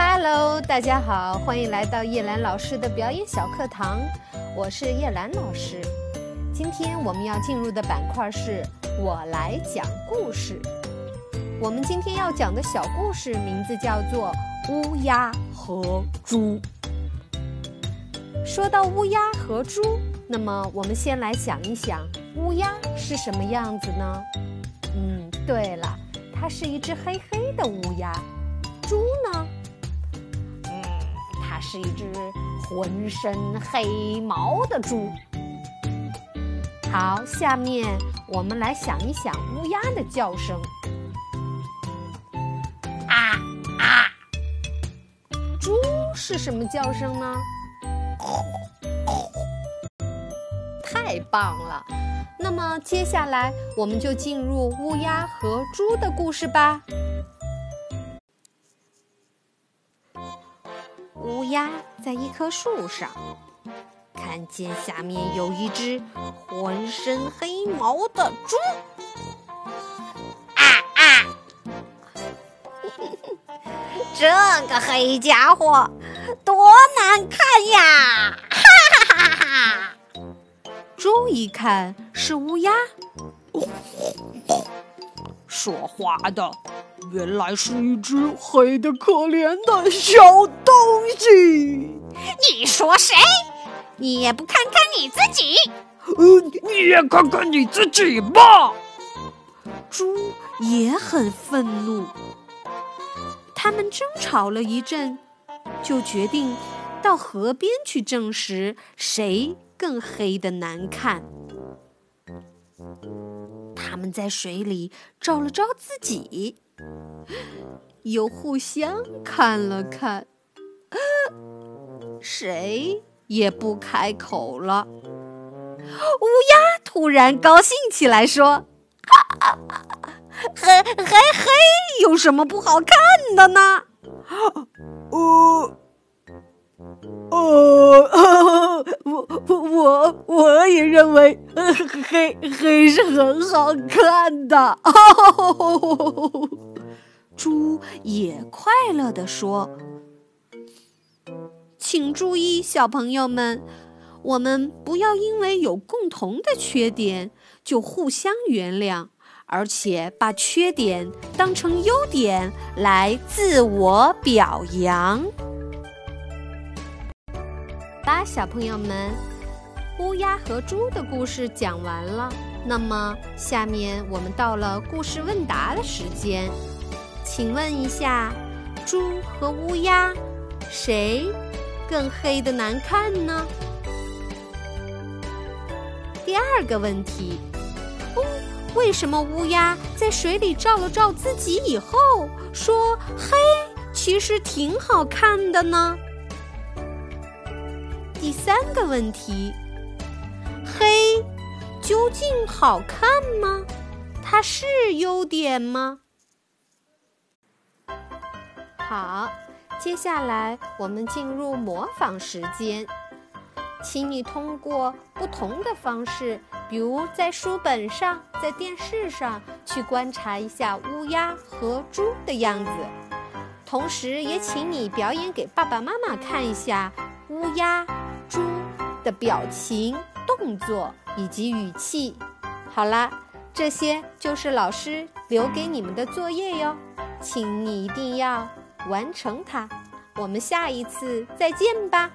Hello，大家好，欢迎来到叶兰老师的表演小课堂，我是叶兰老师。今天我们要进入的板块是我来讲故事。我们今天要讲的小故事名字叫做《乌鸦和猪》。说到乌鸦和猪，那么我们先来想一想，乌鸦是什么样子呢？嗯，对了，它是一只黑黑的乌鸦。猪呢？是一只浑身黑毛的猪。好，下面我们来想一想乌鸦的叫声。啊啊！猪是什么叫声呢？太棒了！那么接下来我们就进入乌鸦和猪的故事吧。乌鸦在一棵树上，看见下面有一只浑身黑毛的猪。啊啊！这个黑家伙多难看呀！哈哈哈哈哈！猪一看是乌鸦，说话的原来是一只黑的可怜的小东西。你说谁？你也不看看你自己？嗯，你也看看你自己吧。猪也很愤怒，他们争吵了一阵，就决定到河边去证实谁。更黑的难看。他们在水里照了照自己，又互相看了看，谁也不开口了。乌鸦突然高兴起来，说：“黑黑黑，有什么不好看的呢？”呃。哦，我我我也认为黑黑是很好看的。猪也快乐地说：“请注意，小朋友们，我们不要因为有共同的缺点就互相原谅，而且把缺点当成优点来自我表扬。”吧，小朋友们，乌鸦和猪的故事讲完了。那么，下面我们到了故事问答的时间，请问一下，猪和乌鸦谁更黑的难看呢？第二个问题，哦，为什么乌鸦在水里照了照自己以后，说黑其实挺好看的呢？第三个问题：黑究竟好看吗？它是优点吗？好，接下来我们进入模仿时间，请你通过不同的方式，比如在书本上、在电视上去观察一下乌鸦和猪的样子，同时也请你表演给爸爸妈妈看一下乌鸦。猪的表情、动作以及语气，好啦，这些就是老师留给你们的作业哟，请你一定要完成它。我们下一次再见吧。